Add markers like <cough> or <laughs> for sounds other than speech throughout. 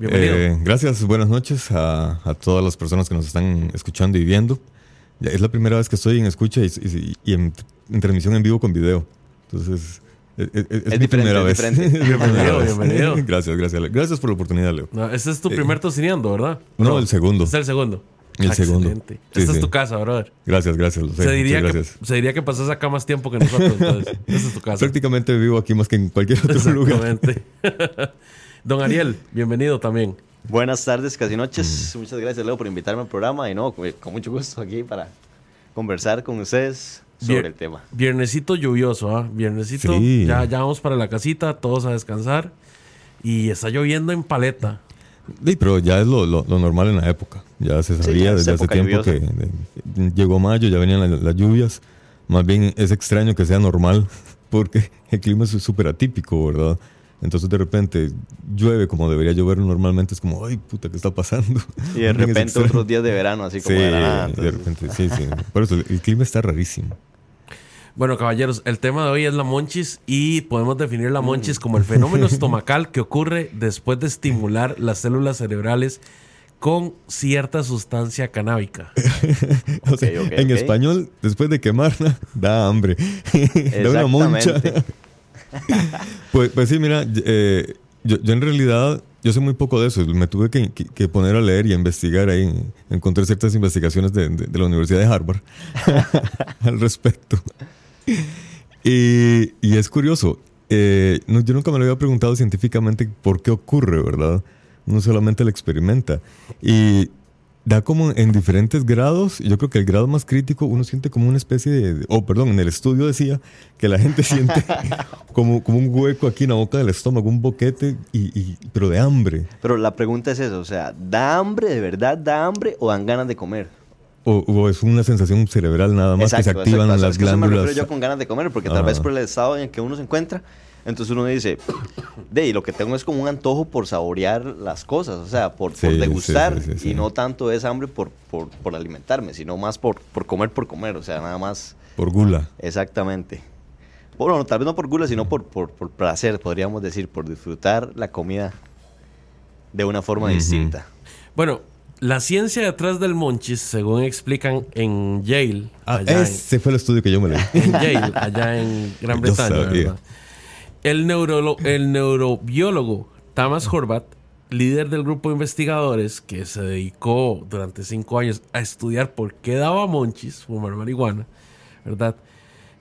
bienvenido. Eh, gracias, buenas noches a, a todas las personas que nos están escuchando y viendo. Es la primera vez que estoy en escucha y, y- y en, en transmisión en vivo con video. Entonces, es, es- es mi diferente, primera es vez. diferente. <laughs> Bienvenido, vez. bienvenido. <laughs> Gracias, gracias. Leo. Gracias por la oportunidad, Leo. No, este es tu primer tocineando, ¿verdad? No, el segundo. Este es el segundo. El segundo. Excelente. Sí, Esta es tu casa, brother. Gracias, gracias. lo sé. se, diría que, gracias. se diría que pasas acá más tiempo que nosotros, entonces. <laughs> Esta es tu casa. Prácticamente vivo aquí más que en cualquier otro lugar. Exactamente. <laughs> <laughs> Don Ariel, bienvenido también. Buenas tardes, casi noches. Muchas gracias, Leo, por invitarme al programa. Y no, con con mucho gusto aquí para conversar con ustedes sobre el tema. Viernesito lluvioso, ¿ah? Viernesito. Sí. Ya, ya vamos para la casita, todos a descansar. Y está lloviendo en paleta. Sí, pero ya es lo, lo- lo normal en la época. Ya se Sí, sabía ya es desde hace tiempo lluviosa. que eh, llegó mayo, ya venían la- las lluvias. Más bien es extraño que sea normal <laughs> porque el clima es súper atípico, ¿verdad? Entonces de repente llueve como debería llover normalmente. Es como, ay, puta, ¿qué está pasando? <laughs> Y de repente otros días de verano, así como Sí, de la nada. de entonces- repente, sí, sí. Por eso el, clima está rarísimo. Bueno, caballeros, el tema de hoy es la monchis y podemos definir la monchis Mm. como el fenómeno estomacal que ocurre después de estimular las células cerebrales con cierta sustancia canábica. <laughs> O sea, en español, después de quemarla, <laughs> da hambre. <laughs> da una moncha. Pues, pues sí, mira, eh, yo, yo en realidad, yo sé muy poco de eso. Me tuve que, que- que poner a leer y a investigar ahí. Encontré ciertas investigaciones de, de- de la Universidad de Harvard al respecto. Y, y es curioso. eh, no, yo nunca me lo había preguntado científicamente por qué ocurre, ¿verdad? Uno solamente lo experimenta. Y da como en diferentes grados. Yo creo que el grado más crítico uno siente como una especie de... Oh, perdón, en el estudio decía que la gente <laughs> siente <laughs> como, como un hueco aquí en la boca del estómago, un boquete, y, y- pero de hambre. Pero la pregunta es eso, o sea, ¿da hambre, de verdad da hambre o dan ganas de comer? O, o es una sensación cerebral nada más que se activan exacto. las que eso me glándulas. refiero yo con ganas de comer, porque tal Ah. vez por el estado en el que uno se encuentra, entonces uno dice, <coughs> de y lo que tengo es como un antojo por saborear las cosas, o sea, por, Sí, por sí, degustar, sí, sí, sí. y no tanto es hambre por, por, por alimentarme, sino más por, por comer por comer, o sea, nada más Por gula. exactamente. Bueno, tal vez no por gula, sino por, por, por placer, podríamos decir, por disfrutar la comida de una forma distinta. Bueno, la ciencia detrás del monchis, según explican en Yale, Ah, allá en- ese fue el estudio que yo me leí. en Yale, allá en Gran <laughs> Yo Bretaña. El, el neurobiólogo Thomas Horvath, líder del grupo de investigadores que se dedicó durante cinco años a estudiar por qué daba monchis fumar marihuana, ¿verdad?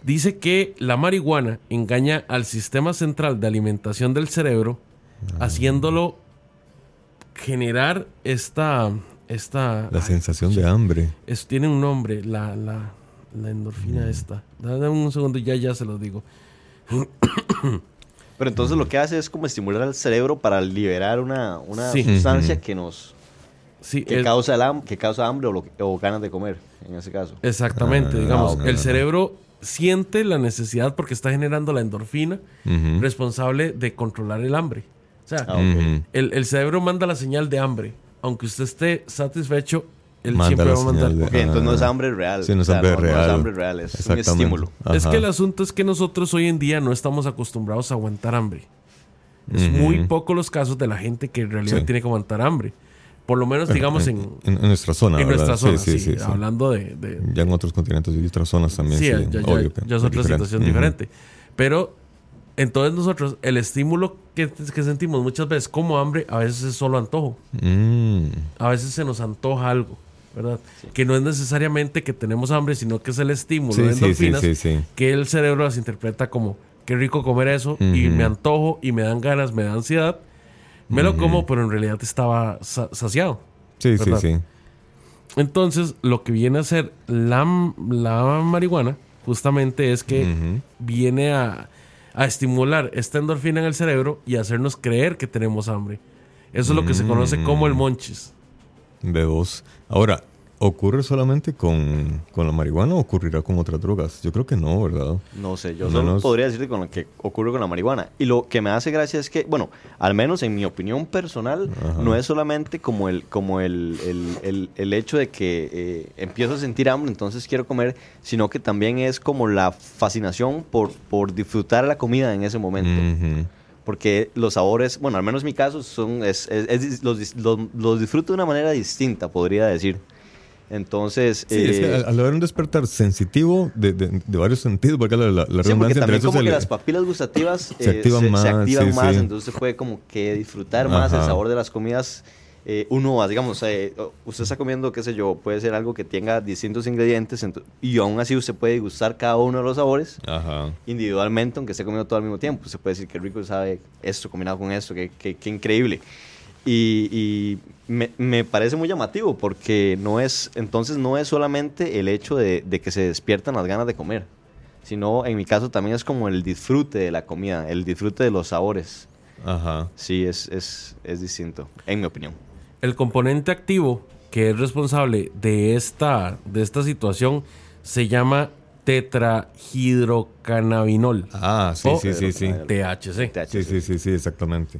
Dice que la marihuana engaña al sistema central de alimentación del cerebro, Ah. haciéndolo generar esta... esta La ay, sensación de hambre. tiene un nombre, la, la, la endorfina Mm. esta. Dame un segundo y ya, ya se lo digo. <coughs> Pero entonces lo que hace es como estimular al cerebro para liberar una, una Sí. sustancia que nos Sí, que es- causa, el que causa hambre o, lo que- o ganas de comer, en ese caso. exactamente. Ah, digamos, el cerebro siente la necesidad porque está generando la endorfina responsable de controlar el hambre. O sea, Ah, el, el cerebro manda la señal de hambre. Aunque usted esté satisfecho, él Manda siempre va a mandar. de- Ok, entonces no es Ah. hambre real. Sí, no es O sea, hambre No es real. hambre real, es un estímulo. Es que el asunto es que nosotros hoy en día no estamos acostumbrados a aguantar hambre. Es muy poco los casos de la gente que en realidad Sí. tiene que aguantar hambre. Por lo menos, digamos, en, en, en nuestra zona. en ¿verdad? nuestra zona, Sí, sí, sí, sí, sí. hablando de, de- Ya en otros continentes y otras zonas también. sí, Sí, ya, ya- obvio ya es otra diferente. situación diferente. Pero entonces nosotros, el estímulo que, que sentimos muchas veces como hambre, a veces es solo antojo. Mm. A veces se nos antoja algo, ¿verdad? Que no es necesariamente que tenemos hambre, sino que es el estímulo Sí, de endorfinas sí, que el cerebro las interpreta como qué rico comer eso, y me antojo, y me dan ganas, me da ansiedad. Me lo como, pero en realidad estaba sa- saciado. Sí, sí, ¿Verdad? sí. Entonces, lo que viene a ser la, la marihuana, justamente es que viene a, a estimular esta endorfina en el cerebro y hacernos creer que tenemos hambre. Eso es lo que se conoce como el Mm. monchis. B2. Ahora, ¿ocurre solamente con, con la marihuana o ocurrirá con otras drogas? Yo creo que no, ¿verdad? No sé, yo solo podría decirte con lo que ocurre con la marihuana. Y lo que me hace gracia es que, bueno, al menos en mi opinión personal, Ajá. no es solamente como el, como el, el- el- el hecho de que eh, empiezo a sentir hambre, entonces quiero comer, sino que también es como la fascinación por, por disfrutar la comida en ese momento. Porque los sabores, bueno, al menos en mi caso, son, es, es- es los, los- los disfruto de una manera distinta, podría decir. Entonces, Sí, es que eh, al, haber un despertar sensitivo de, de- de varios sentidos, porque la, la, la Sí, porque también como que las papilas gustativas Se eh, activan más, activan sí, más, sí. entonces se puede como que disfrutar más el Ajá. sabor de las comidas. eh, uno, digamos, eh, usted está comiendo, qué sé yo, puede ser algo que tenga distintos ingredientes y aún así usted puede gustar cada uno de los sabores Ajá. individualmente, aunque esté comiendo todo al mismo tiempo. Se puede decir que rico sabe esto combinado con esto, que, que- que increíble. Y, y me, me parece muy llamativo porque no es, entonces no es solamente el hecho de, de que se despiertan las ganas de comer, sino en mi caso también es como el disfrute de la comida, el disfrute de los sabores. Ajá. Sí, es, es, es distinto, en mi opinión. El componente activo que es responsable de esta, de esta situación se llama tetrahidrocannabinol. Ah, sí, O sí, sí, sí. THC. THC. Sí, sí, sí, sí, exactamente.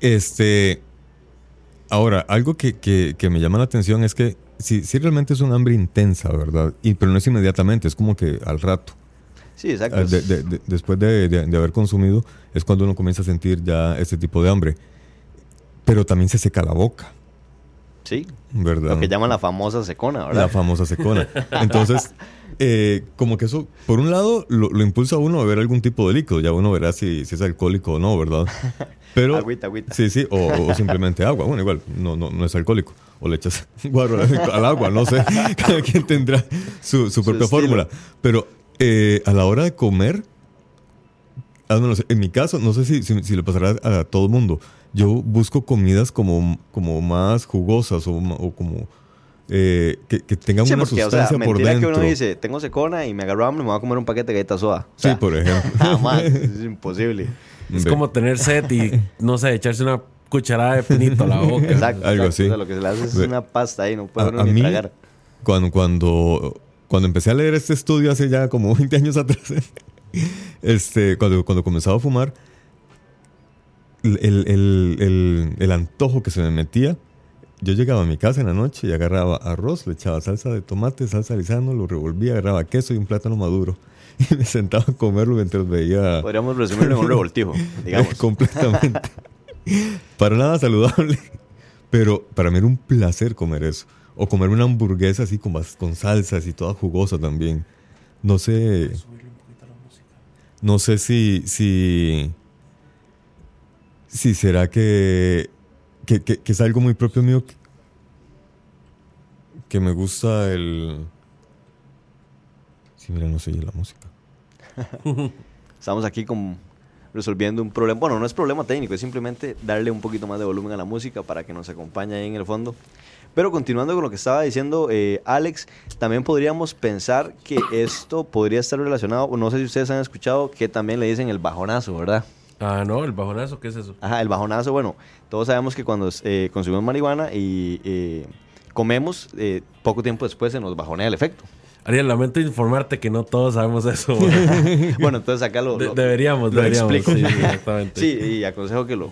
Este. Ahora, algo que, que- que me llama la atención es que si, si realmente es un hambre intensa, ¿verdad? Y, pero no es inmediatamente, es como que al rato. Sí, exacto. Ah, de- de- de- después de, haber consumido, es cuando uno comienza a sentir ya este tipo de hambre. Pero también se seca la boca, sí, ¿verdad? lo que llaman la famosa secona, ¿verdad? La famosa secona. Entonces, <laughs> eh, como que eso, por un lado, lo, lo impulsa a uno a beber algún tipo de líquido. Ya uno verá si, si es alcohólico o no, ¿verdad? <laughs> Pero, Agüita, agüita. Sí, sí, o, o simplemente agua. Bueno, igual, no, no, no es alcohólico. O le echas <laughs> guaro al, agua, no sé. <laughs> Cada quien tendrá su, su propia estilo. fórmula. Pero eh, a la hora de comer, en mi caso, no sé si, si, si le pasará a, todo el mundo. Yo busco comidas como, como más jugosas o, o como eh, que, que tengan Sí, una porque, o sea, sustancia por mentira dentro. que uno dice, tengo secona y me agarro hambre, me voy a comer un paquete de galletas soda. O Sí, sea, por ejemplo. <laughs> Jamás, es imposible. Es como tener sed y, no sé, echarse una cucharada de pinito a la boca. Exacto. Algo exacto. así. O sea, lo que se le hace es una pasta ahí, no puede A, uno a ni mí, tragar. cuando, cuando, cuando empecé a leer este estudio hace ya como 20 años atrás, <laughs> este, cuando, cuando comenzaba a fumar, el, el- el- el- antojo que se me metía, yo llegaba a mi casa en la noche y agarraba arroz, le echaba salsa de tomate, salsa lisano, lo revolvía, agarraba queso y un plátano maduro. <laughs> Y me sentaba a comerlo mientras veía Podríamos resumirlo en un revoltijo, <laughs> digamos. completamente. para nada saludable. Pero para mí era un placer comer eso. O comer una hamburguesa así con, con salsas y toda jugosa también. No sé. No sé si. Si, si será que, que, que- que es algo muy propio mío. Que, que me gusta el. Sí, mira, no se oye la música. <laughs> Estamos aquí con, resolviendo un problema. Bueno, no es problema técnico, es simplemente darle un poquito más de volumen a la música para que nos acompañe ahí en el fondo. Pero continuando con lo que estaba diciendo eh, Alex, también podríamos pensar que esto podría estar relacionado, no sé si ustedes han escuchado que también le dicen el bajonazo, ¿verdad? Ah, no, el bajonazo, ¿qué es eso? Ajá, el bajonazo, bueno, todos sabemos que cuando eh, consumimos marihuana y eh, comemos, poco tiempo después se nos bajonea el efecto. Ariel, lamento informarte que no todos sabemos eso. <laughs> Bueno, entonces acá lo, De- lo- deberíamos, lo deberíamos. explico. Sí, <laughs> exactamente. Sí, y aconsejo que lo...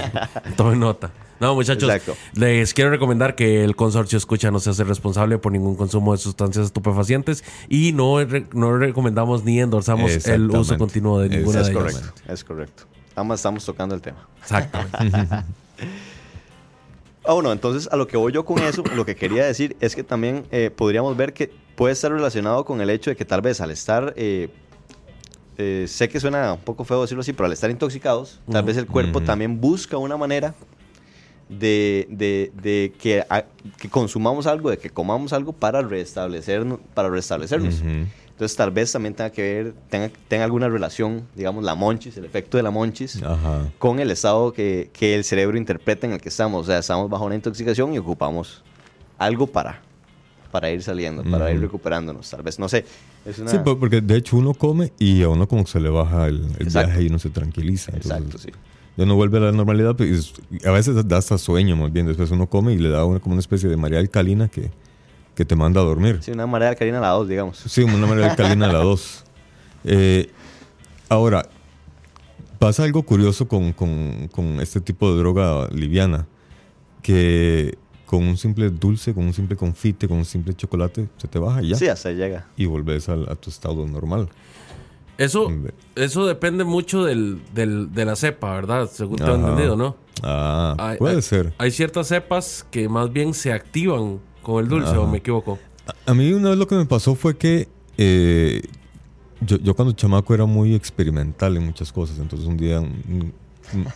<laughs> Tome nota. No, muchachos, Exacto. les quiero recomendar que el consorcio escucha no se hace responsable por ningún consumo de sustancias estupefacientes y no, re- no recomendamos ni endorsamos el uso continuo de ninguna Es de ellas. correcto, es correcto. Además estamos tocando el tema. Exactamente. Ah, bueno, entonces a lo que voy yo con eso, lo que quería decir es que también eh, podríamos ver que puede estar relacionado con el hecho de que tal vez al estar, eh, eh, sé que suena un poco feo decirlo así, pero al estar intoxicados, tal vez el cuerpo también busca una manera de, de- de que, a- que consumamos algo, de que comamos algo para restablecernos. Para restablecernos. Entonces tal vez también tenga que ver, tenga, tenga alguna relación, digamos, la monchis, el efecto de la monchis, Ajá. con el estado que, que el cerebro interpreta en el que estamos. O sea, estamos bajo una intoxicación y ocupamos algo para, para ir saliendo, para ir recuperándonos. Tal vez, no sé. Es una... Sí, po- porque de hecho uno come y a uno como que se le baja el, el viaje y uno se tranquiliza. Entonces, Exacto, sí. Ya no vuelve a la normalidad, pues, a veces da hasta sueño más bien. Después uno come y le da una, como una especie de marea alcalina que, que te manda a dormir. Sí, una marea alcalina a la 2, digamos. Sí, una marea alcalina a la 2. <laughs> ahora, pasa algo curioso con, con- con este tipo de droga liviana, que con un simple dulce, con un simple confite, con un simple chocolate, se te baja y ya. Sí, hasta llega. Y volvés al- a tu estado normal. Eso, eso depende mucho del, del- de la cepa, ¿verdad? Según tengo entendido, ¿no? Ah, Hay- puede hay- ser. Hay ciertas cepas que más bien se activan con el dulce, ¿o me equivoco? A mí una vez lo que me pasó fue que eh, yo, yo cuando chamaco era muy experimental en muchas cosas. Entonces un día un- un-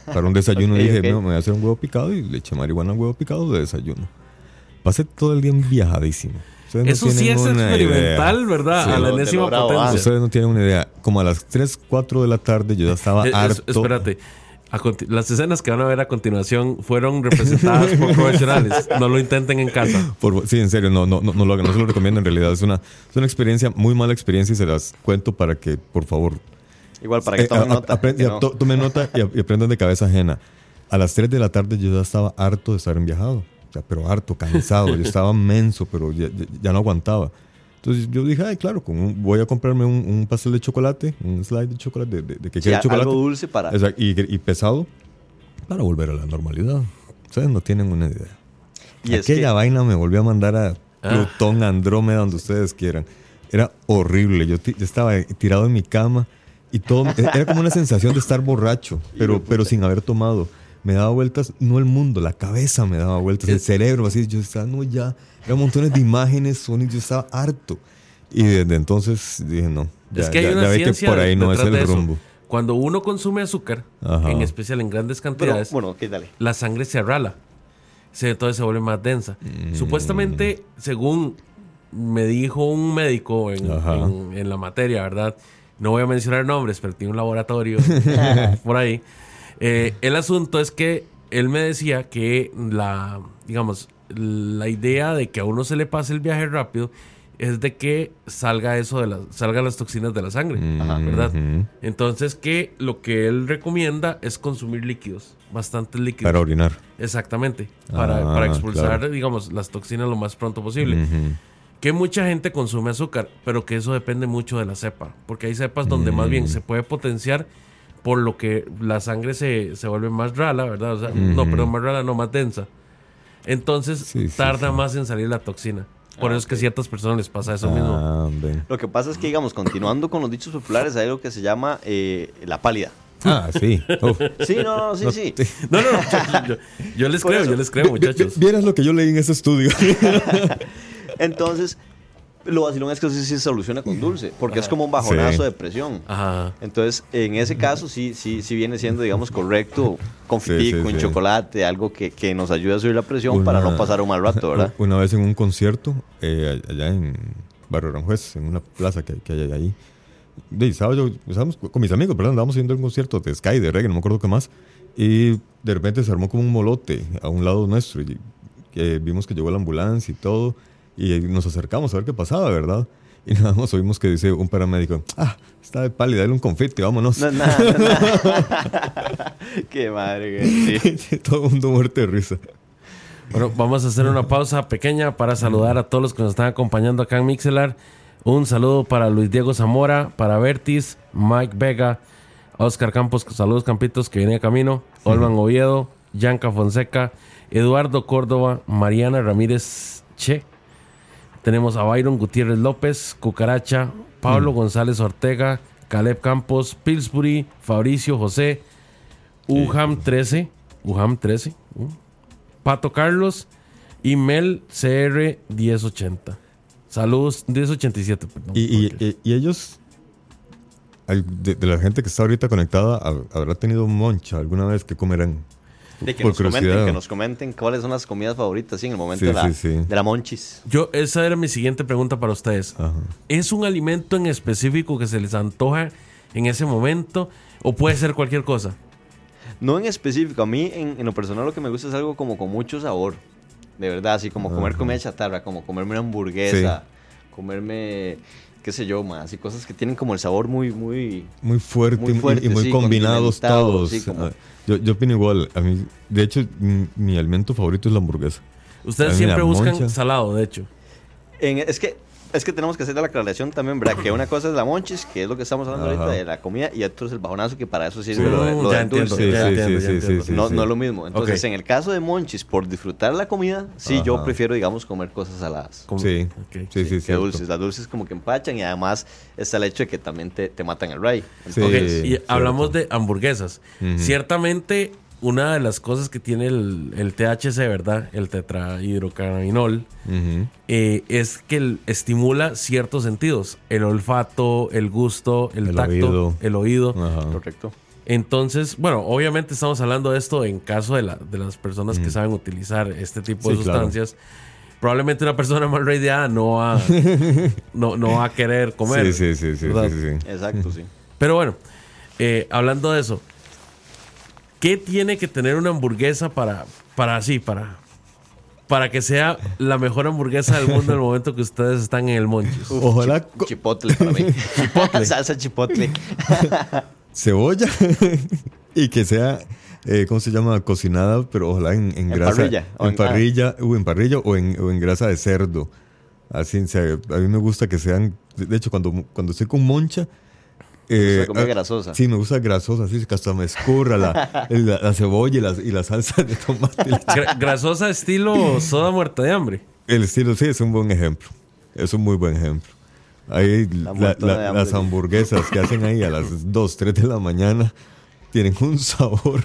para un desayuno <laughs> Ok, dije, ok. "No, me voy a hacer un huevo picado y le eché marihuana al huevo picado de desayuno. Pasé todo el día viajadísimo. Ustedes no Eso sí es experimental, idea. ¿verdad? Sí. a la enésima potencia. Ustedes no tienen una idea. Como a las 3, 4 de la tarde yo ya estaba Eh, es- harto. espérate. Las escenas que van a ver a continuación fueron representadas por <laughs> profesionales. No lo intenten en casa. Por- sí, en serio, no, no, no, no lo hagan, no se lo recomiendo en realidad. Es una, es una experiencia, muy mala experiencia y se las cuento para que, por favor, Igual, para que Eh, tomen a- nota. que no. to- tomen nota y, y aprendan de cabeza ajena. A las 3 de la tarde yo ya estaba harto de estar en viajado. O sea, pero harto, cansado. yo estaba menso, pero ya, ya- ya no aguantaba. Entonces yo dije, ay, claro, con un- voy a comprarme un, un pastel de chocolate, un slide de chocolate, de, de- de que Sí, chocolate. algo dulce para... Exacto, y, y pesado para volver a la normalidad. Ustedes no tienen una idea. Y es Aquella que- vaina me volvió a mandar a Ah. Plutón, Andrómeda, donde ustedes quieran. Era horrible. Yo, yo estaba tirado en mi cama y todo. Era como una sensación de estar borracho, pero, pero sin haber tomado. Me daba vueltas, no el mundo, la cabeza me daba vueltas, el cerebro, así. Yo estaba, no, ya. Eran montones de imágenes, sonidos, yo estaba harto. Y desde entonces dije, no. Ya, es que hay ya- una ya ve que ciencia por ahí no es el rumbo. Cuando uno consume azúcar, Ajá. en especial en grandes Pero, cantidades, bueno, dale. la sangre se arrala. Se, entonces se vuelve más densa. Mm. Supuestamente, según me dijo un médico en, en- en la materia, ¿verdad? No voy a mencionar nombres, pero tiene un laboratorio <laughs> por ahí. Eh, el asunto es que él me decía que la, digamos, la idea de que a uno se le pase el viaje rápido es de que salga eso de las, salgan las toxinas de la sangre, Ajá. ¿verdad? Entonces que lo que él recomienda es consumir líquidos, bastantes líquidos. Para orinar. Exactamente, para, Ah, para expulsar, claro. digamos, las toxinas lo más pronto posible. Que mucha gente consume azúcar, pero que eso depende mucho de la cepa, porque hay cepas donde más Mm. bien se puede potenciar por lo que la sangre se, se vuelve más rala, ¿verdad? O sea, No, pero más rala, no más densa. Entonces Sí, tarda sí. más en salir la toxina. Por eso es que a ciertas personas les pasa eso mismo. Ah. Lo que pasa es que, digamos, continuando con los dichos populares, hay algo que se llama eh, la pálida. Ah, sí. Uf. Sí, no, no, sí, sí. <laughs> No, no, no, yo, yo- yo les Por creo, eso. yo les creo, muchachos. Vieras lo que yo leí en ese estudio. <laughs> Entonces, lo vacilón es que eso sí se soluciona con dulce, porque es como un bajonazo Sí. de presión. Ajá. Entonces, en ese caso sí, sí, sí viene siendo, digamos, correcto confitir Sí, sí, con chocolate, algo que, que nos ayude a subir la presión para Una- no pasar un mal rato, ¿verdad? <laughs> Una vez en un concierto, eh, allá en Barrio Aranjuez, en una plaza que, que hay ahí. De, estaba yo, estábamos con mis amigos, ¿verdad? Andábamos yendo a un concierto de Sky, de reggae, no me acuerdo qué más. Y de repente se armó como un molote a un lado nuestro. Y, que vimos que llegó la ambulancia y todo. Y nos acercamos a ver qué pasaba, ¿verdad? Y nada más oímos que dice un paramédico, ah, está de pálida, dale un confeti, vámonos. No, nada, nada. <laughs> Qué madre, güey. Sí. <laughs> todo el mundo muerte de risa. Bueno, vamos a hacer una pausa pequeña para saludar a todos los que nos están acompañando acá en Mixelar. Un saludo para Luis Diego Zamora, para Vertis, Mike Vega, Oscar Campos, saludos Campitos que viene de camino, Olman Oviedo, Yanka Fonseca, Eduardo Córdoba, Mariana Ramírez Che. Tenemos a Byron Gutiérrez López, Cucaracha, Pablo González Ortega, Caleb Campos, Pillsbury, Fabricio José, Uham 13, Uham 13, uh, Pato Carlos y Mel CR 1080. Saludos, 1087, perdón. Y, y- y- ellos, de, de la gente que está ahorita conectada, hab- habrá tenido moncha alguna vez que comerán. De que por nos comenten, que nos comenten cuáles son las comidas favoritas sí, en el momento Sí, de, la, sí, sí. de la monchis. Yo, esa era mi siguiente pregunta para ustedes. Ajá. ¿Es un alimento en específico que se les antoja en ese momento o puede ser cualquier cosa? No en específico, a mí en, en lo personal lo que me gusta es algo como con mucho sabor. De verdad, así como comer Ajá. comida chatarra, como comerme una hamburguesa, comerme, qué sé yo, más, y cosas que tienen como el sabor muy, muy... Muy fuerte, Muy y- fuerte, y, muy sí, combinados todos. sí, como- Ah, Yo, yo opino igual. A mí, de hecho, mi, mi alimento favorito es la hamburguesa. Ustedes siempre buscan moncha. salado, de hecho. En- es que es que tenemos que hacer la aclaración también, ¿verdad? Que una cosa es la monchis, que es lo que estamos hablando Ajá. ahorita de la comida, y otro es el bajonazo, que para eso sirve Sí. lo, de- lo ya entiendo, dulce. ya Sí, sí, entiendo, sí, ya sí, entiendo. sí, no, es lo mismo. Entonces, en el caso de monchis, por disfrutar la comida, sí, yo prefiero, digamos, comer cosas saladas. Como- Sí, ok. sí, sí, que dulces. Las dulces como que empachan y además está el hecho de que también te, te matan el ray. Entonces, y cierto. hablamos de hamburguesas. Ciertamente, una de las cosas que tiene el, el THC, ¿verdad? El tetrahidrocannabinol, eh, es que el- estimula ciertos sentidos. El olfato, el gusto, el, El tacto, oído. el oído. Ajá. correcto. Entonces, bueno, obviamente estamos hablando de esto en caso de, la- de las personas que saben utilizar este tipo de Sí, claro. sustancias. Probablemente una persona mal radiada no va, <laughs> no, no va a querer comer. Sí, sí, sí, sí, sí, sí. Exacto, sí. Pero bueno, eh, hablando de eso, ¿qué tiene que tener una hamburguesa para, para así, para, para que sea la mejor hamburguesa del mundo en el momento que ustedes están en el Monchis? Ojalá Chip- chipotle para mí. <laughs> Salsa chipotle. <laughs> cebolla <laughs> y que sea, eh, ¿cómo se llama? Cocinada, pero ojalá en, en En grasa. parrilla, En, en- parrilla, o en parrilla o en, o en grasa de cerdo. Así, o sea, a mí me gusta que sean, de de hecho, cuando, cuando estoy con moncha... eh, la comida ah, grasosa. Sí, me gusta grasosa, así que hasta me escurra la, <laughs> la, la cebolla y la, y la salsa de tomate. <laughs> Gra- grasosa estilo soda muerta de hambre. El estilo, sí, es un buen ejemplo. Es un muy buen ejemplo. Ahí las hamburguesas que hacen ahí a las 2, 3 de la mañana tienen un sabor.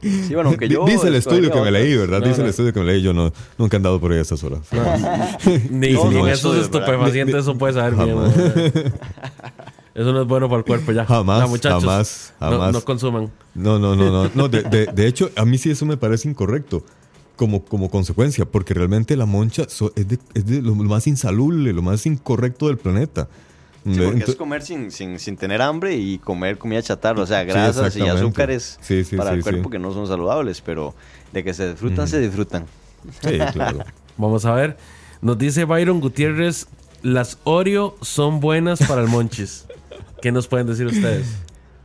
Sí, bueno, aunque yo. Dice el estudio que me leí. ¿verdad? No, Dice no. el estudio que me leí. Yo no, nunca he andado por ahí a estas horas. <laughs> Ni, No, ni no, en eso esos estupefacientes eso puede saber bien. ¿No? Eso no es bueno para el cuerpo ya. Jamás, Ya, muchachos, jamás, no- jamás. No, consuman. No, no, no, no. no de, de- de hecho, a mí sí eso me parece incorrecto. Como, como consecuencia, porque realmente la moncha so- es, de, es de lo más insalubre, lo más incorrecto del planeta. Sí, porque Ento- es comer sin, sin, sin tener hambre y comer comida chatarra, o sea, grasas y azúcares Sí, sí, para sí, el cuerpo sí. que no son saludables, pero de que se disfrutan, se disfrutan. Sí, claro. <laughs> Vamos a ver. Nos dice Byron Gutiérrez, las Oreo son buenas para el monchis. ¿Qué nos pueden decir ustedes?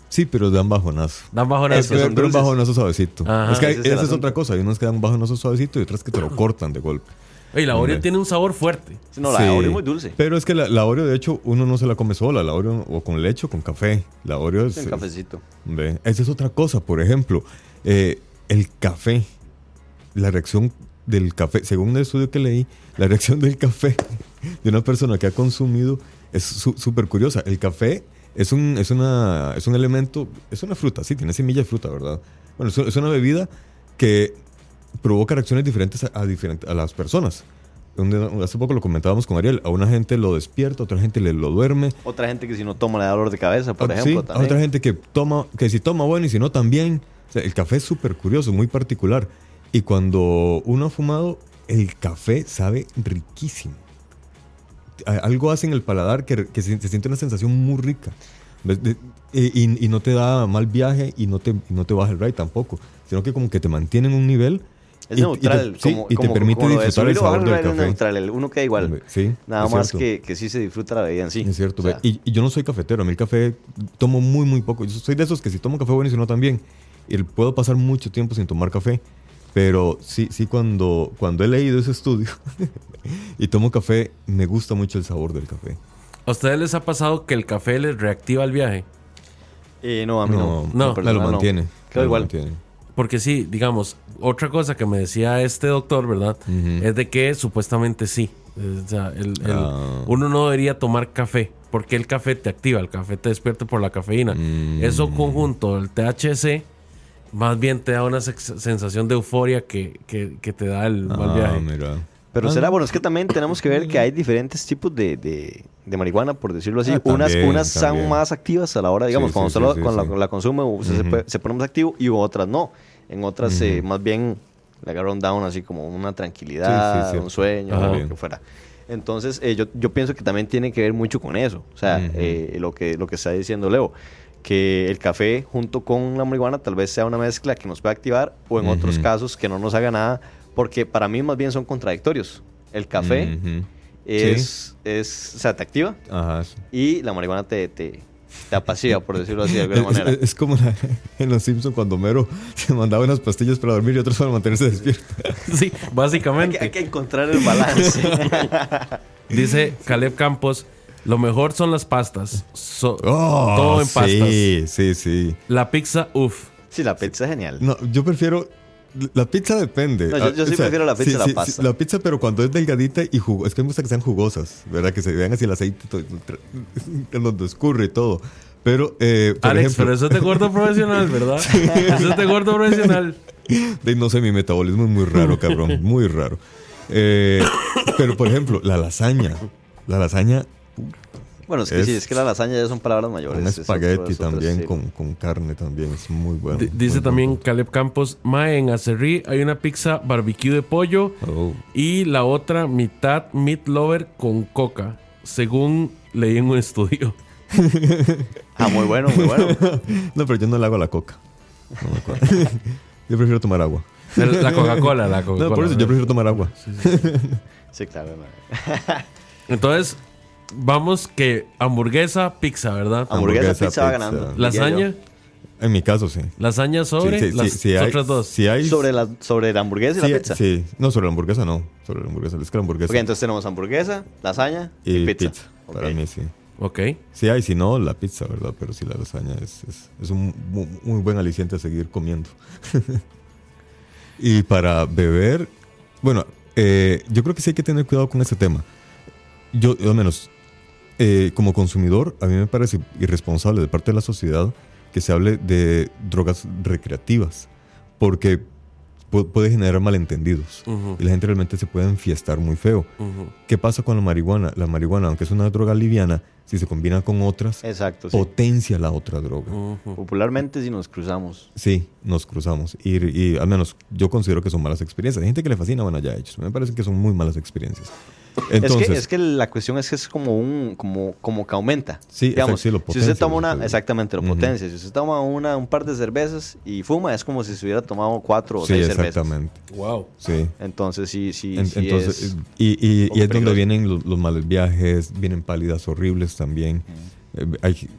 Sí, pero dan bajonazo. Dan bajonazo. Es que Pero, un bajonazo suavecito. Ajá. es que hay- es esa es otra cosa. Hay unos que dan un bajonazo suavecito y otras que te lo cortan de golpe. Oye, la Oreo tiene un sabor fuerte. No, la Sí. Oreo es muy dulce. Pero es que la, la Oreo, de hecho, uno no se la come sola. La Oreo o con leche o con café. La Oreo es... Un cafecito. Ve, Esa es otra cosa. Por ejemplo, eh, el café. La reacción del café. Según el estudio que leí, la reacción del café <laughs> de una persona que ha consumido es su- súper curiosa. El café es un, es, una, es un elemento, es una fruta, sí, tiene semilla de fruta, ¿verdad? Bueno, es, es una bebida que provoca reacciones diferentes a, a diferente- a las personas. Un- Hace poco lo comentábamos con Ariel. A una gente lo despierta, a otra gente le lo duerme. Otra gente que si no toma le da dolor de cabeza, por Ah, ejemplo, sí, a otra gente que toma, que si toma bueno y si no también. O sea, el café es súper curioso, muy particular. Y cuando uno ha fumado, el café sabe riquísimo. Algo hace en el paladar que, que se, se siente una sensación muy rica. Y, y- no te da mal viaje y no te, no te baja el ride tampoco. Sino que como que te mantiene en un nivel. Es y- y te- neutral, sí, como, y te como- permite como disfrutar el sabor del café. neutral, el- uno queda igual. Sí, Nada más que, que sí se disfruta la bebida en sí. Es cierto, O sea, y, y yo no soy cafetero, a mí el café tomo muy, muy poco. Yo soy de esos que si tomo café bueno y si no también. Y puedo pasar mucho tiempo sin tomar café. Pero sí, sí, cuando, cuando he leído ese estudio <laughs> y tomo café, me gusta mucho el sabor del café. ¿A ustedes les ha pasado que el café les reactiva el viaje? eh, no, a mí no. No, no, me lo no. mantiene. Me lo igual. mantiene. Porque sí, digamos, otra cosa que me decía este doctor, ¿verdad? Es de que supuestamente sí. O sea, el- el- Ah. uno no debería tomar café. Porque el café te activa, el café te despierta por la cafeína. Mm. Eso conjunto, el THC, más bien te da una sensación de euforia que, que- que te da el mal Ah, viaje. mira. Pero Ah. será, bueno, es que también tenemos que ver que hay diferentes tipos de, de, de marihuana, por decirlo así. Ah, unas también, unas son también. más activas a la hora, digamos, Sí, cuando sí, usted sí, lo- sí, cuando sí. la, la consume, usted se, puede- se pone más activo y otras no. En otras, eh, más bien, le agarra un down así como una tranquilidad, Sí, sí, sí. un sueño, o lo que fuera. Entonces, eh, yo, yo pienso que también tiene que ver mucho con eso. O sea, eh, lo, que, lo que está diciendo Leo, que el café junto con la marihuana tal vez sea una mezcla que nos pueda activar o en otros casos que no nos haga nada, porque para mí más bien son contradictorios. El café es, es, o sea, te activa Ajá. sí. y la marihuana te, te, te apacigua, por decirlo así de alguna <laughs> manera. es- es como la- en Los Simpsons cuando Homero <laughs> se mandaba unas pastillas para dormir y otras para mantenerse despierto. <laughs> Sí, Hay que, básicamente. hay que encontrar el balance. Dice Caleb Campos, lo mejor son las pastas. So- Oh, todo en pastas. Sí, sí, sí. La pizza, uff. sí, la pizza es genial. No, yo prefiero. La pizza depende. No, yo- Ah, yo sí prefiero la pizza a la pasta. la pizza, pero cuando es delgadita y jugosa. Es que me gusta que sean jugosas, ¿verdad? Que se vean así el aceite todo, en <laughs> donde escurre y todo. Pero, eh, por Alex, ejemplo, pero eso es de gordo profesional, ¿verdad? <laughs> Eso es de gordo profesional. de- no sé, mi metabolismo es muy raro, cabrón. muy raro. Eh, pero, por ejemplo, la lasaña. La lasaña Bueno, es que Es- sí, es que la lasaña ya son palabras mayores. otro- espagueti es otro también, con, con carne también. Es muy bueno. D- dice muy también bueno. Caleb Campos, Mae, en Acerrí hay una pizza barbecue de pollo Oh. y la otra mitad meat lover con coca, según leí en un estudio. <laughs> Ah, muy bueno, muy bueno. <laughs> No, pero yo no le hago la coca. No me acuerdo. <laughs> yo prefiero tomar agua. La Coca-Cola, la Coca-Cola. No, por eso yo prefiero tomar agua. Sí, claro. Entonces, vamos que hamburguesa, pizza, ¿verdad? Hamburguesa, Hamburguesa, pizza va ganando. Lasaña. En mi caso, sí. lasaña sobre Sí, sí, las sí, sí hay- otras dos. sí hay- Sobre la, sobre la hamburguesa y sí, la pizza. sí. No, sobre la hamburguesa no. Sobre la hamburguesa. Es que la hamburguesa. Ok, entonces tenemos hamburguesa, lasaña y, y pizza. pizza. Ok. Para mí, sí. Ok. Sí hay, si no, la pizza, ¿verdad? Pero sí, la lasaña es, es, es un muy, muy buen aliciente a seguir comiendo. <laughs> y para beber, bueno, eh, yo creo que sí hay que tener cuidado con ese tema. Yo, al menos, eh, como consumidor, a mí me parece irresponsable de parte de la sociedad que se hable de drogas recreativas, porque pu- puede generar malentendidos y la gente realmente se puede enfiestar muy feo. ujú. ¿Qué pasa con la marihuana? La marihuana, aunque es una droga liviana, si se combina con otras, Exacto, sí. potencia la otra droga. Popularmente si nos cruzamos. Sí, nos cruzamos. Y, y al menos yo considero que son malas experiencias. Hay gente que le fascina, bueno, ya ellos. Me parece que son muy malas experiencias. Entonces, es, que, es que la cuestión es que es como un como, como que aumenta. Sí, Digamos, exacto, sí, lo si potencia, usted toma una, exactamente, lo potencia. Si usted toma una, un par de cervezas y fuma, es como si se hubiera tomado cuatro o sí, seis cervezas. exactamente. Wow. Sí. Entonces sí, sí, En- sí entonces, es... y, y- y es donde vienen los, los malos viajes, vienen pálidas horribles también. Eh, hay-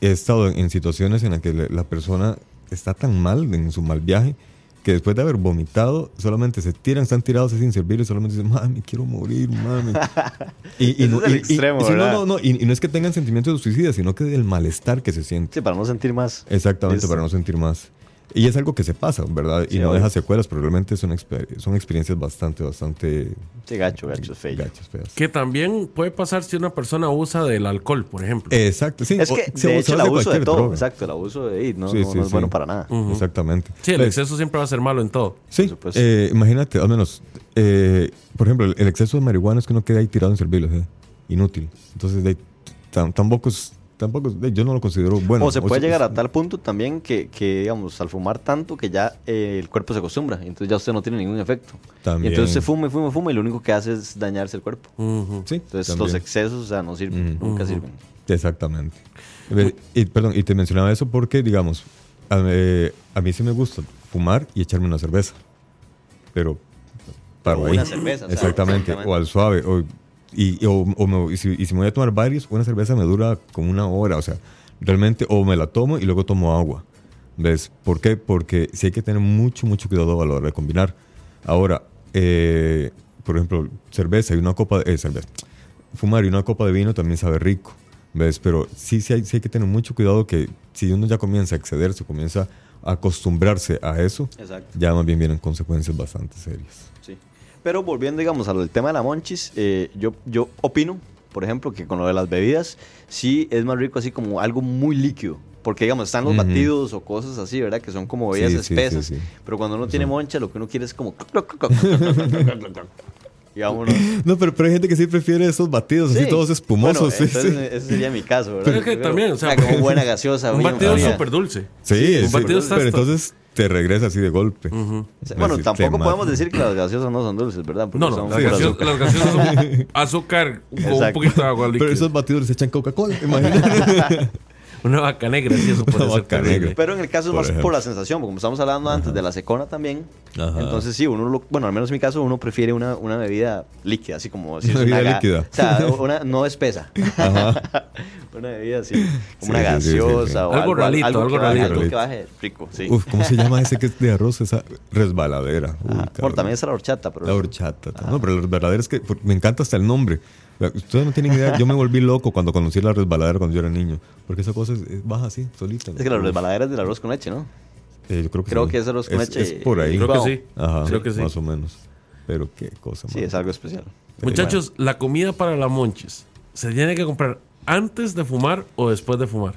he estado en, situaciones en las que la persona está tan mal en su mal viaje que después de haber vomitado, solamente se tiran, están tirados así sin servir y solamente dicen, mami, quiero morir, mami. <laughs> y, es extremo, sí, no, no, no, y, y no es que tengan sentimientos de suicida, sino que del malestar que se siente. Sí, para no sentir más. Exactamente, para no sentir más. Y es algo que se pasa, ¿verdad? Y Sí, no obvio. deja secuelas, pero realmente son, exper- son experiencias bastante, bastante Sí, gacho, gacho, es feo. gachas, feas. Que también puede pasar si una persona usa del alcohol, por ejemplo. Exacto, sí. Es que, se- de se hecho, el abuso de todo. droga. Exacto, el abuso de ahí no, Sí, no- sí, no es sí. bueno para nada. Exactamente. Sí, el Pues, exceso siempre va a ser malo en todo. Sí, supuesto. eh, imagínate, al menos, eh, por ejemplo, el, el exceso de marihuana es que uno queda ahí tirado en servilos, ¿eh? inútil. Entonces, de, tam- tampoco es, tampoco de- yo no lo considero bueno. o se puede sea, llegar a tal punto también que, que, digamos, al fumar tanto que ya eh, el cuerpo se acostumbra. y Entonces ya usted no tiene ningún efecto. También. Y entonces usted fuma y fuma y fuma y lo único que hace es dañarse el cuerpo. Sí, Entonces también. los excesos, o sea, no sirven, nunca sirven. Exactamente. Y, perdón, y te mencionaba eso porque, digamos, a, eh, a mí sí me gusta fumar y echarme una cerveza. Pero paro O ahí. una cerveza, exactamente. exactamente. O al suave. O, y, o- o me- y si, y si me voy a tomar varios, una cerveza me dura como una hora. O sea, realmente, o me la tomo y luego tomo agua. ¿Ves? ¿Por qué? Porque sí hay que tener mucho, mucho cuidado a la hora de combinar. Ahora, eh, por ejemplo, cerveza y una copa de... eh, cerveza. Fumar y una copa de vino también sabe rico. ¿Ves? Pero sí, sí hay, sí hay que tener mucho cuidado que si uno ya comienza a excederse, comienza a acostumbrarse a eso, Exacto. ya más bien vienen consecuencias bastante serias. Sí. Pero volviendo, digamos, al tema de la monchis, eh, yo, yo opino, por ejemplo, que con lo de las bebidas, sí es más rico así como algo muy líquido. Porque, digamos, están los Ujú. batidos o cosas así, ¿verdad? Que son como bebidas Sí, sí, sí, espesas. sí. Pero cuando uno tiene moncha, lo que uno quiere es como... y vámonos. No, pero, pero hay gente que sí prefiere esos batidos así Sí. todos espumosos. Bueno, sí, entonces, sí. ese sería mi caso, ¿verdad? Pero es que también, o sea, como buena gaseosa. Un bien batido súper dulce. Sí, un sí, batido está pero hasta- entonces te regresa así de golpe. Bueno, tampoco podemos decir que las gaseosas no son dulces, ¿verdad? Porque No, no, son las azúcar. las gaseosas son <laughs> azúcar con un poquito de agua líquida. Pero esos batidores se echan Coca-Cola, imagínate. <laughs> Una vaca negra, sí, eso puede Una ser vaca terrible. negra. Pero en el caso es más ejemplo. por la sensación, porque como estamos hablando antes de la secona también. Ajá. Entonces sí, uno, lo- bueno, al menos en mi caso, uno prefiere una, una bebida líquida, así como... si Una es bebida ga- líquida. O sea, <laughs> una no espesa. Ajá. <laughs> una bebida así, como Sí, una sí, sí, sí, gaseosa sí. o Algo ralito, algo que baje- ralito. algo que baje rico, sí. Uf, ¿cómo se llama ese que es de arroz? Esa resbaladera. Uy, Ajá. cabrón. Bueno, también es la horchata, pero... La horchata. No, pero la resbaladera es que me encanta hasta el nombre. Ustedes no tienen idea. Yo me volví loco cuando conocí la resbaladera cuando yo era niño. Porque esa cosa es, es baja así, solita. Es que la resbaladera es del arroz con leche, ¿no? Eh, yo creo que Creo sí. que es arroz con leche. Es por ahí. Creo que sí. Ajá, Creo que sí. Más o menos. Pero qué cosa Sí, más. es algo especial. Muchachos, la comida para la monchis, ¿se tiene que comprar antes de fumar o después de fumar?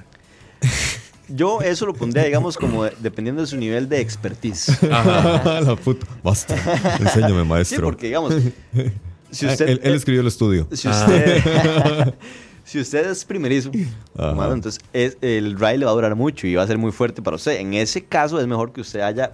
<laughs> Yo eso lo pondría, digamos, como de- dependiendo de su nivel de expertise. <laughs> la puta. Basta. Enséñame, Sí, maestro. porque digamos, <laughs> si Ah, usted, él, él escribió el estudio. si usted, <laughs> si usted es primerizo, Ajá. mano, entonces es- el ride le va a durar mucho y va a ser muy fuerte para usted. En ese caso es mejor que usted haya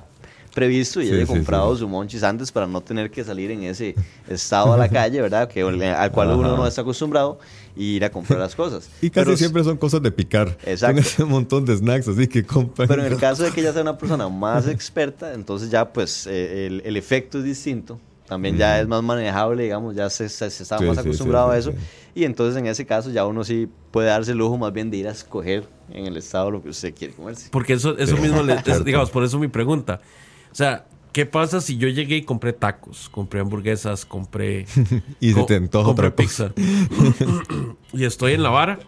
previsto y Sí, haya sí, comprado sí. su monchis antes para no tener que salir en ese estado a la calle, ¿verdad? Que, al cual uno Ajá. no está acostumbrado y ir a comprar las cosas. <laughs> Y casi Pero- siempre son cosas de picar. Exacto. Son ese montón de snacks así que compran. Pero en el caso de que ella sea una persona más experta, entonces ya pues eh, el, el efecto es distinto. También ya es más manejable, digamos, ya se, se, se está Sí, más acostumbrado sí, a sí, eso. sí. Y entonces en ese caso ya uno sí puede darse el lujo más bien de ir a escoger en el estado lo que usted quiere comerse. Porque eso, eso Sí, mismo, le- es- digamos, por eso mi pregunta. O sea, ¿qué pasa si yo llegué y compré tacos, compré hamburguesas, compré... <laughs> Y se te antoja compré otra pizza? <coughs> y estoy en la vara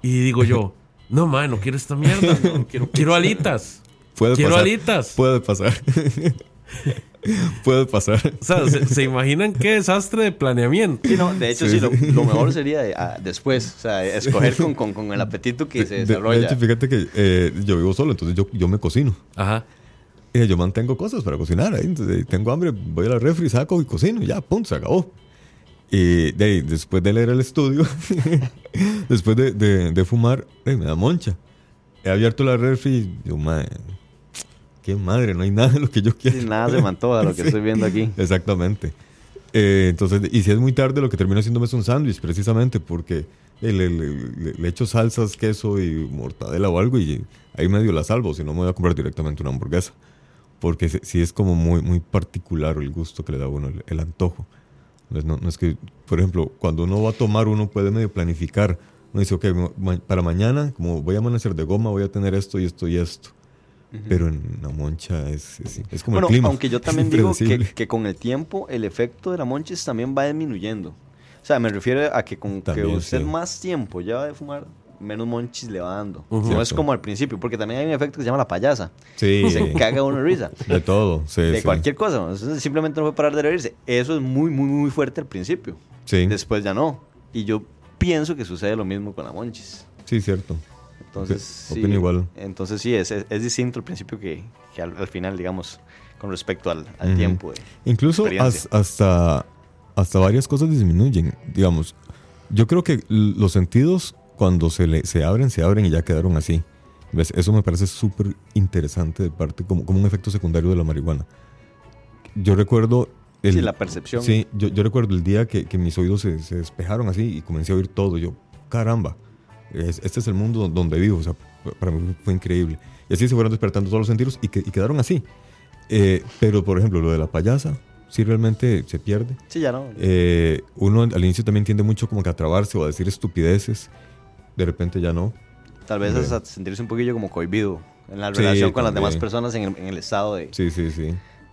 y digo yo, no, man, no quiero esta mierda, no, quiero, quiero alitas. Puede Quiero pasar. alitas. Puede pasar. <laughs> <laughs> Puede pasar. O sea, ¿se, se imaginan qué desastre de planeamiento? Sí, no, de hecho Sí. Lo, lo mejor sería de- ah, después, o sea, escoger con, con, con el apetito que se De- de, desarrolla. hecho, fíjate que eh, yo vivo solo, entonces yo, yo me cocino. Ajá. Y yo mantengo cosas para cocinar. Entonces, tengo hambre, voy a la refri, saco y cocino. Y ya, punto, se acabó. Y de ahí, después de leer el estudio, <laughs> después de, de- de fumar, eh, me da moncha. He abierto la refri y yo, madre, qué madre, no hay nada de lo que yo quiero. Sí, nada se me antoja lo que <laughs> estoy viendo aquí. Exactamente. Eh, entonces, y si es muy tarde, lo que termino haciéndome es un sándwich, precisamente, porque le, le- le- le echo salsas, queso y mortadela o algo, y ahí medio la salvo, si no me voy a comprar directamente una hamburguesa. Porque si, si es como muy, muy particular el gusto que le da a uno, el, el antojo. Entonces, no, no es que, por ejemplo, cuando uno va a tomar, uno puede medio planificar. Uno dice, ok, para mañana, como voy a amanecer de goma, voy a tener esto y esto y esto. Pero en la moncha es, es, es como Bueno, el clima. aunque yo <laughs> también digo que, que con el tiempo el efecto de la monchis también va disminuyendo. O sea, me refiero a que con También, que usted sí. más tiempo lleva de fumar, menos monchis le va dando. Ujú. No es como al principio, porque también hay un efecto que se llama la payasa. Sí, <laughs> Se caga uno de risa. de todo. Sí, de sí. cualquier cosa. ¿no? Entonces simplemente no puede parar de reírse. Eso es muy, muy, muy fuerte al principio. Sí, Después ya no. Y yo pienso que sucede lo mismo con la monchis. sí, cierto. Entonces, sí, igual. Entonces sí, es, es, es distinto al principio que, que al, al final, digamos, con respecto al, al Ujú. tiempo. de- Incluso has- hasta, hasta varias cosas disminuyen. Digamos, yo creo que los sentidos cuando se, le, se abren, se abren y ya quedaron así. ¿Ves? Eso me parece súper interesante de parte, como, como un efecto secundario de la marihuana. Yo recuerdo... El, Sí, la percepción. Sí, yo, yo recuerdo el día que, que mis oídos se, se despejaron así y comencé a oír todo. Yo, caramba, es- este es el mundo donde vivo. O sea, para mí fue increíble. Y así se fueron despertando todos los sentidos y, que, y quedaron así. Eh, pero, por ejemplo, lo de la payasa, sí realmente se pierde. Sí, ya no. Eh, uno al inicio también tiende mucho como que a trabarse o a decir estupideces. De repente ya no. Tal vez hasta sentirse un poquillo como cohibido en la Sí, relación con las demás personas en el, en el estado de, Sí, sí, sí.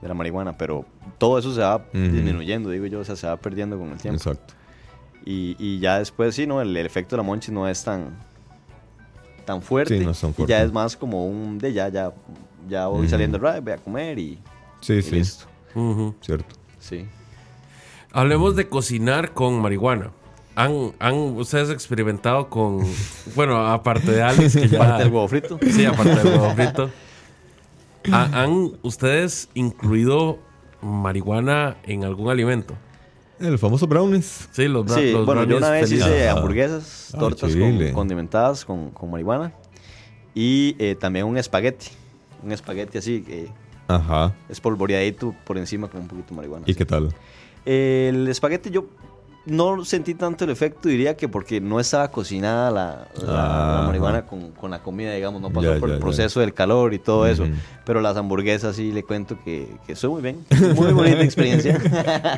de la marihuana. Pero todo eso se va disminuyendo, digo yo, o sea, se va perdiendo con el tiempo. Exacto. Y, y ya después, sí, ¿no? El, el efecto de la monchis no es tan, tan fuerte. Sí, no es tan Y fuerte. ya es más como un de ya, ya, ya voy saliendo del ride, voy a comer y, Sí, y sí. listo. Cierto. Sí. Hablemos de cocinar con marihuana. ¿Han, han ustedes experimentado con... <laughs> Bueno, aparte de Alex, que <laughs> ya... Parte del huevo frito. Sí, aparte del huevo frito. ¿Ha- ¿Han ustedes incluido marihuana en algún alimento? El famoso brownies. Sí, los, bra- Sí, los bueno, yo brownies una vez hice hamburguesas, Ah, tortas con- condimentadas con, con marihuana y eh, también un espagueti. un espagueti así, que Ajá. es polvoreadito por encima con un poquito de marihuana. ¿Y así. qué tal? El espagueti yo no sentí tanto el efecto, diría que porque no estaba cocinada la, la- la Ajá. marihuana con, con la comida, digamos, no pasó Ya, por ya, el ya. proceso del calor y todo eso. Pero las hamburguesas sí le cuento que, que soy muy bien. Muy bonita experiencia.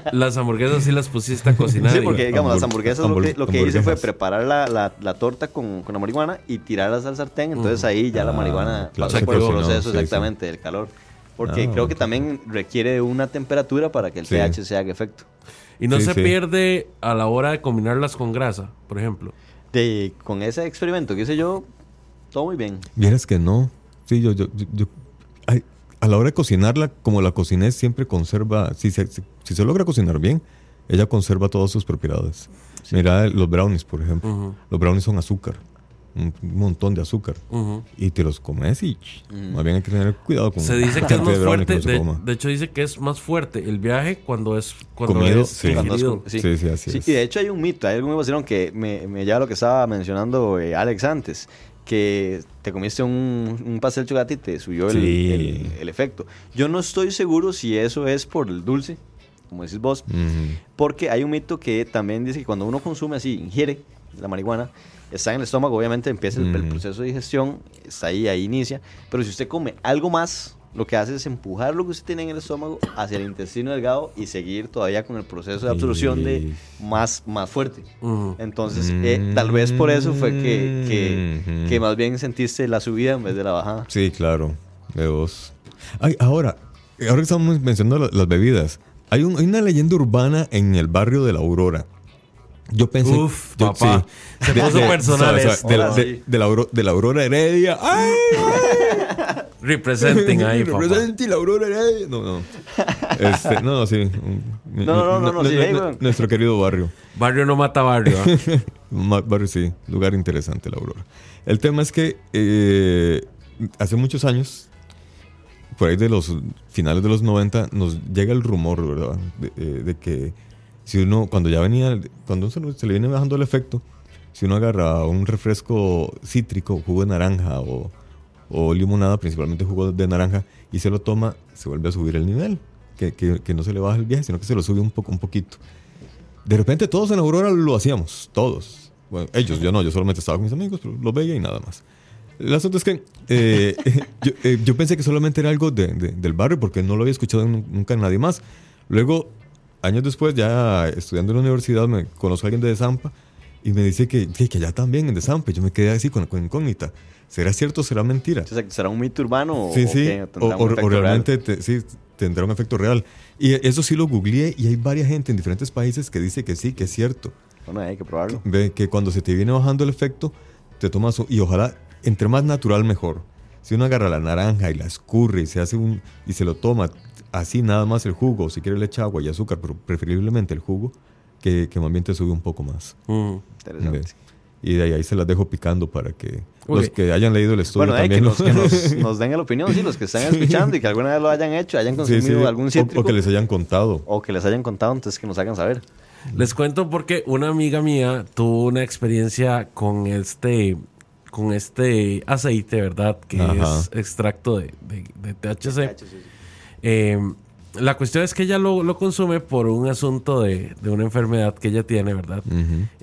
<laughs> Las hamburguesas sí las pusiste a cocinar. Sí, porque digamos, las Hambur- hamburguesas lo que, lo que hice fue preparar la, la- la torta con, con la marihuana y tirarlas al sartén. Entonces ahí ya la Ah, marihuana claro, pasó por el proceso sí, sí. exactamente del calor. Porque Ah, creo que también requiere una temperatura para que el Sí. pH se haga efecto. Y no Sí, se sí. pierde a la hora de combinarlas con grasa, por ejemplo. De, con ese experimento que hice yo, todo muy bien. Vieras que no. Sí, yo, yo, yo, yo- ay, a la hora de cocinarla, como la cociné, siempre conserva, si se, si, si se logra cocinar bien, ella conserva todas sus propiedades. Mira los brownies, por ejemplo. Ujú. Los brownies son azúcar, un montón de azúcar. Ujú. Y te los comes y ch, más bien hay que tener cuidado con Se dice que es más fuerte. De, de hecho, dice que es más fuerte el viaje cuando es cuando Comido, es sí. Cuando es ingerido. con- Sí, sí, así es. Y de hecho hay un mito, hay algo muy vacilón que me, me lleva a lo que estaba mencionando eh, Alex antes, que te comiste un, un pastel chocolate y te subió el, Sí. el- el efecto. Yo no estoy seguro si eso es por el dulce, como decís vos, Ujú. porque hay un mito que también dice que cuando uno consume así, ingiere la marihuana, está en el estómago, obviamente empieza el, el Mm. proceso de digestión, está ahí, ahí inicia, pero si usted come algo más, lo que hace es empujar lo que usted tiene en el estómago hacia el intestino delgado y seguir todavía con el proceso de absorción de más, más fuerte. Ujú. Entonces, eh, tal vez por eso fue que, que, Mm. que más bien sentiste la subida en vez de la bajada. Sí, claro. De vos. Ay, ahora, ahora que estamos mencionando la- las bebidas, hay, un- hay una leyenda urbana en el barrio de la Aurora. Yo pensé. Uf, yo- papá. Se puso personal de, la- de- de de Aurora Heredia. ¡Ay! Representing ahí, papá. Represente la Aurora Heredia. No, no. Este, no, no, sí. No, no, no, no, sí. Nuestro querido barrio. Barrio no mata barrio. ¿ah? <laughs> Barrio, sí, lugar interesante, la Aurora. El tema es que eh, hace muchos años, por ahí de los finales de los 90, nos llega el rumor, ¿verdad? De, eh, de que si uno, cuando ya venía, cuando se, se le viene bajando el efecto, si uno agarra un refresco cítrico, jugo de naranja o, o limonada, principalmente jugo de naranja, y se lo toma, se vuelve a subir el nivel. Que, que- que no se le baja el viaje, sino que se lo sube un poco, un poquito. De repente todos en Aurora lo hacíamos, todos. Bueno, ellos, yo no, yo solamente estaba con mis amigos, pero los veía y nada más. El asunto es que eh, <laughs> yo, eh, yo pensé que solamente era algo de- de- del barrio porque no lo había escuchado nun- nunca nadie más. Luego, años después, ya estudiando en la universidad, me conozco a alguien de Zampa y me dice que, que, que allá también en Zampa. Yo me quedé así con, con incógnita. ¿Será cierto o será mentira? ¿Será un mito urbano o, Sí, o sí. qué? O, ¿Tendrá un o- efecto o real? realmente te- sí, tendrá un efecto real. Y eso sí lo googleé y hay varias gente en diferentes países que dice que sí, que es cierto. Bueno, hay que probarlo. Ve que cuando se te viene bajando el efecto, te tomas y ojalá entre más natural mejor. Si uno agarra la naranja y la escurre y se hace un y se lo toma así nada más el jugo, o si quiere le echa agua y azúcar, pero preferiblemente el jugo, que, que más bien te sube un poco más. Ujú. Interesante. Ve. Y de ahí, ahí se las dejo picando para que los que hayan leído el estudio Bueno, eh, que, también nos, lo- que <laughs> nos, nos den la opinión, sí, los que están escuchando y que alguna vez lo hayan hecho, hayan consumido sí. algún O- cítrico o que les hayan contado. o que les hayan contado, entonces que nos hagan saber. Les cuento porque una amiga mía tuvo una experiencia con este con este aceite, ¿verdad? Que Ajá. es extracto de, de- de THC. Eh, la cuestión es que ella lo, lo consume por un asunto de, de una enfermedad que ella tiene, ¿verdad?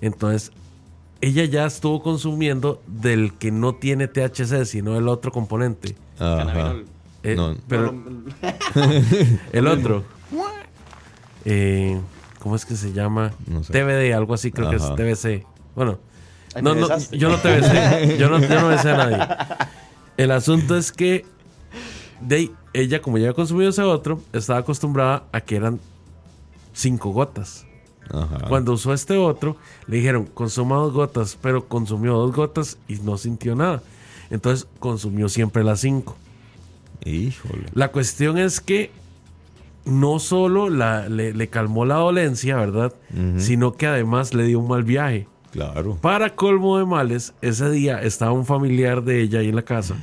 Entonces, ella ya estuvo consumiendo del que no tiene THC, sino el otro componente. Ajá. Eh, No. pero <laughs> <laughs> el otro. Eh, ¿Cómo es que se llama? No sé. TBD, algo así creo Ajá. que es TBC. Bueno, Ay, no, no, yo no TBC. yo, no, yo no besé a nadie. <laughs> El asunto es que de ella, como ya había consumido ese otro, estaba acostumbrada a que eran cinco gotas. Ajá. Cuando usó este otro, le dijeron, consuma dos gotas, pero consumió dos gotas y no sintió nada. Entonces consumió siempre las cinco. Híjole. La cuestión es que no solo la- le, le calmó la dolencia, ¿verdad? Sino que además le dio un mal viaje. Claro. Para colmo de males, ese día estaba un familiar de ella ahí en la casa.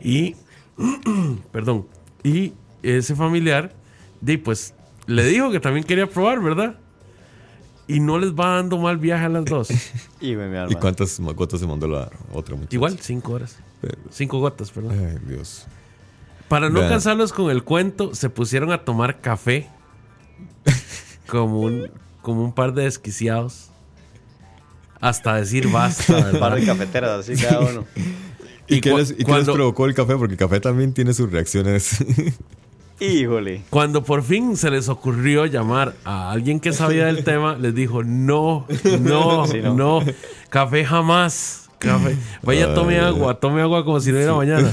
Y, <clears throat> perdón, y ese familiar, di, pues, le dijo que también quería probar, ¿verdad? Y no les va dando mal viaje a las dos. <laughs> Y, me, mi alma. ¿Y cuántas gotas se mandó la otra muchacha? Igual, cinco horas. Pero- Cinco gotas, perdón. Ay, Dios. Para no cansarlos con el cuento, se pusieron a tomar café <laughs> como un, como un par de desquiciados. Hasta decir basta, <laughs> Un par de cafeteras así cada uno. ¿Y, Y qué, les, y qué les cuando- provocó el café? Porque el café también tiene sus reacciones. <laughs> Híjole. Cuando por fin se les ocurrió llamar a alguien que sabía del tema, les dijo, no, no, <laughs> Sí, no, no. café jamás. Café. Vaya, tome agua, tome agua como si no hubiera mañana.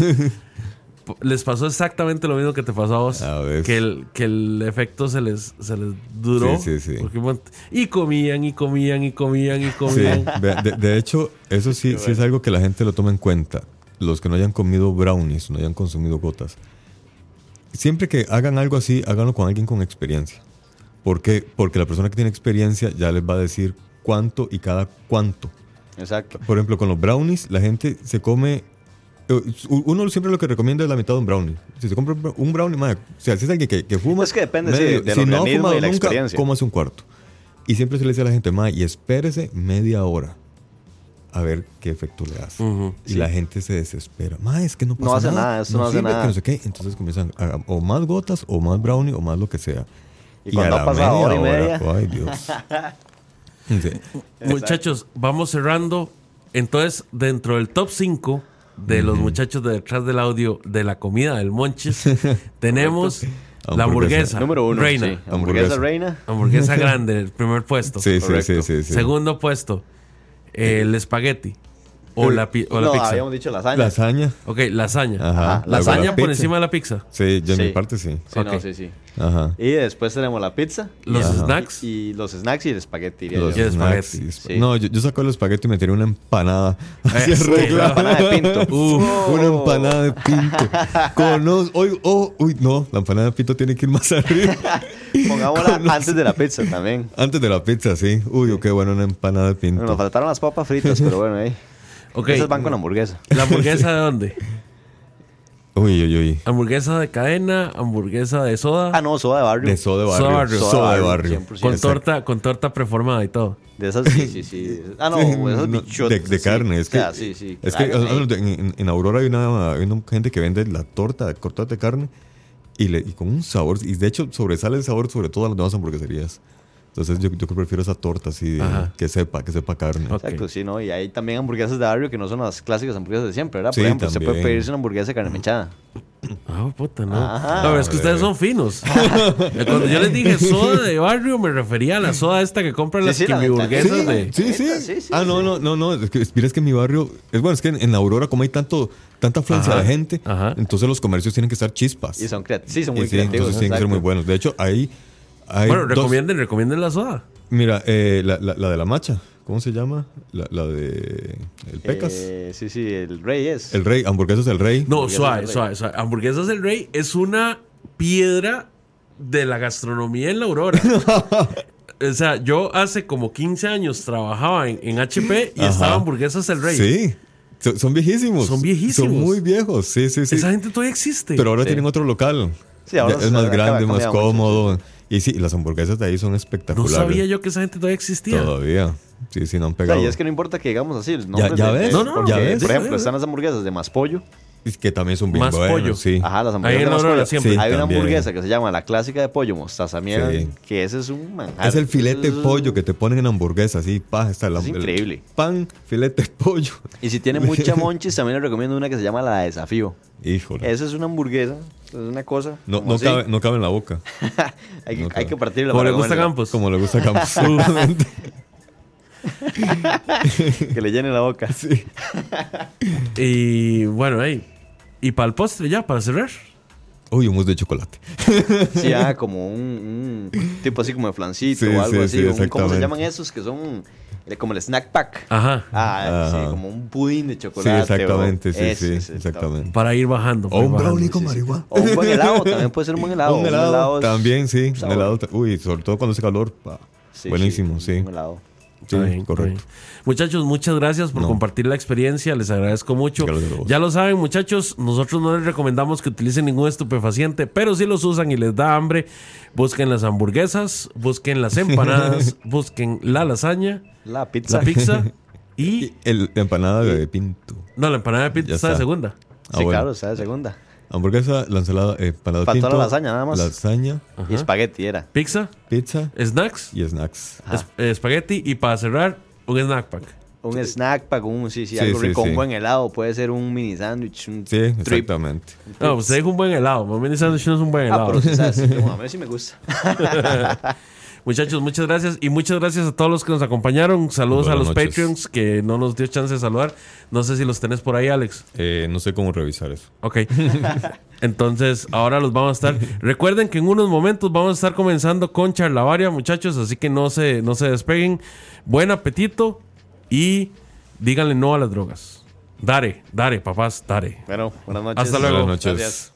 Les pasó exactamente lo mismo que te pasó a vos. A ver. Que el, que el efecto se les, se les duró. Sí, sí, sí. y comían, y comían, y comían, y comían. de hecho, eso sí, sí es algo que la gente lo toma en cuenta. Los que no hayan comido brownies, no hayan consumido gotas. Siempre que hagan algo así, háganlo con alguien con experiencia. ¿Por qué? Porque la persona que tiene experiencia ya les va a decir cuánto y cada cuánto. Exacto. Por ejemplo, con los brownies, la gente se come. Eh, Uno siempre lo que recomienda es la mitad de un brownie. Si se compra un brownie, madre, o sea, si es alguien que, que fuma. Es que depende, sí, medio- del si no ha y fumado de la nunca, experiencia. cómase un cuarto. Y siempre se le dice a la gente, madre, y espérese media hora a ver qué efecto le hace. Y la gente se desespera. Madre, es que no pasa No hace nada. nada, esto no hace sirve, que nada". no sé qué. Entonces comienzan a, o más gotas, o más brownie, o más lo que sea. Y cuando a la pasado hora y media media. Ay, Dios. <laughs> Sí. Muchachos, vamos cerrando. Entonces, dentro del top 5 de los muchachos de detrás del audio de la comida del Monchis, <laughs> tenemos la Hamburguesa. hamburguesa. Número uno. Reina. sí. Hamburguesa Hamburguesa. reina. Hamburguesa <laughs> grande, el primer puesto. Sí, sí, Correcto. sí, sí, sí. Segundo puesto, el espagueti. O la, pi- o la no, pizza. habíamos dicho lasaña. Lasaña. Ok, lasaña. Ajá. Ajá, Lasaña La por pizza. encima de la pizza. Sí, yo en Sí. mi parte sí. Sí, Ok. no, sí, sí. Ajá. Y después tenemos la pizza. Los Ajá. snacks. Y los snacks y el espagueti. Los Y yo. el snacks y Sí. No, yo, yo saco el espagueti y me tiré una empanada. Así Eh, sí, arreglada. <laughs> Una empanada de pinto. Uf, Oh. Una empanada de pinto. Con los- oh, uy, no, la empanada de pinto tiene que ir más <laughs> arriba. Pongámosla los- antes de la pizza también. Antes de la pizza, sí. Uy, qué bueno, una empanada de pinto. Bueno, nos faltaron las papas fritas, pero bueno, ahí. Ok. Esas van con hamburguesa. ¿La hamburguesa de dónde? <laughs> Uy, uy, uy. ¿Hamburguesa de cadena? ¿Hamburguesa de soda? Ah, no, soda de barrio. De soda de Soda barrio. Soda de barrio. barrio, 100%. con, torta, con torta preformada y todo. De esas, sí, sí, sí. <laughs> Ah, no, esas No, bichotas. de, de sí. carne. Es O que, sea, sí, sí. es que ah, en, en- Aurora hay una, hay una gente que vende la torta, cortada de carne, y, le, y con un sabor. Y de hecho, sobresale el sabor sobre todo a las demás hamburgueserías. Entonces, yo, yo prefiero esa torta así, de- que sepa, que sepa carne. Exacto, sí, ¿no? Y hay también hamburguesas de barrio que no son las clásicas hamburguesas de siempre, ¿verdad? Por Sí, ejemplo, usted puede pedirse una hamburguesa de carne mechada. Ah, puta, no. Ajá. no, pero es que ustedes son finos. <laughs> Cuando yo les dije soda de barrio, me refería a la soda esta que compran Sí, las sí, la quimiburguesas ventanilla. de. Sí, sí. Sí, sí, ah, no, sí. no, no, no. Es que, mira, es que en mi barrio. Es bueno, es que en, en Aurora, como hay tanto, tanta afluencia de gente, ajá. entonces los comercios tienen que estar chispas. Y son, creat- sí, son Y muy sí, creativos. entonces tienen que ser muy buenos. De hecho, ahí. hay Bueno, dos- recomienden, recomienden la soda. Mira, eh, la, la- la de la macha, ¿cómo se llama? La, la de. El Pecas. Eh, sí, sí, el rey es. El Rey, hamburguesas del Rey. No, suave, suave, suave. Hamburguesas del Rey es una piedra de la gastronomía en la Aurora. <laughs> o sea, yo hace como 15 años trabajaba en, en HP y Ajá. estaba Hamburguesas del Rey. Sí. Son, son viejísimos. Son viejísimos. Son muy viejos. Sí, sí, sí. Esa gente todavía existe. Pero ahora Sí. tienen otro local. Sí, ahora Ya es más grande, más cambia mucho, cómodo. Y sí, las hamburguesas de ahí son no espectaculares. sabía yo que esa gente todavía existía. Todavía. Sí, sí, no han O sea, pegado. y es que no importa que digamos así. los Ya- de- ves, No, no, porque, ya ves. Por ejemplo, están las hamburguesas de más pollo. Es que también son bien Más pollo. sí. Ajá, las Ahí hamburguesas en de más Aurora pollo. siempre. Sí, Hay una también. hamburguesa que se llama la clásica de pollo, mostaza miel, Sí. que ese es un manjar. Es el filete de es- pollo que te ponen en hamburguesa, así, pa, está la, Es el increíble. pan, filete de pollo. Y si tiene mucha <laughs> monchis, también le recomiendo una que se llama la de desafío. Híjole. Esa es una hamburguesa, es una cosa. no, no, cabe, no cabe en la boca. <laughs> hay, que, no hay que partirla. Como le gusta. Campos. Como le gusta a Campos. Que le llene la boca. sí. Y bueno, ahí. Y para el postre ya, para cerrar. Uy, un mousse de chocolate. <laughs> Sí, ah, como un, un tipo así como de flancito Sí, o algo sí, así. sí, un- ¿Cómo se llaman esos que son como el snack pack? Ajá. Ah, Ajá. sí, como un pudín de Sí, chocolate. exactamente, o- sí, ese sí, el exactamente. Para ir bajando. O un brownie con sí, sí. marihuana. O un buen helado, también puede ser un buen <laughs> helado. un helado, también, sí. Un helado. Uy, sobre todo cuando hace calor. Sí, buenísimo, sí. sí. Un helado. Sí, Está bien, está correcto. bien. Muchachos, muchas gracias por No. compartir la experiencia. Les agradezco mucho. Ya lo saben, muchachos. Nosotros no les recomendamos que utilicen ningún estupefaciente, pero si los usan y les da hambre, busquen las hamburguesas, busquen las empanadas, <laughs> busquen la lasaña, La pizza. la pizza <laughs> y. Y el, la empanada de pinto. No, la empanada de pizza Ya está de segunda. Ah, sí, bueno. claro, está de segunda. Hamburguesa, la ensalada, eh, panado Faltó la lasaña, nada más. Lasaña, Y espagueti era. Pizza, pizza snacks, y snacks. Ajá. es- eh, espagueti y para cerrar, un snack pack. Un snack pack, un, sí, sí, Sí, algo sí, rico, sí. un buen helado, puede ser un mini sándwich, un Sí, trip. exactamente. No, usted dijo un buen helado. Mami Sandwich no es un buen Ah, helado. pero sí, sabes, <laughs> sí, bueno, a mí sí me gusta. <laughs> Muchachos, muchas gracias. Y muchas gracias a todos los que nos acompañaron. Saludos Buenas a los noches. Patreons que no nos dio chance de saludar. No sé si los tenés por ahí, Alex. Eh, no sé cómo revisar eso. Ok. <laughs> Entonces, ahora los vamos a estar. Recuerden que en unos momentos vamos a estar comenzando con charlavaria, muchachos. Así que no se, no se despeguen. Buen apetito y díganle no a las drogas. Dare, dare, papás, dare. Bueno, buenas noches. Hasta luego. Buenas noches. Gracias.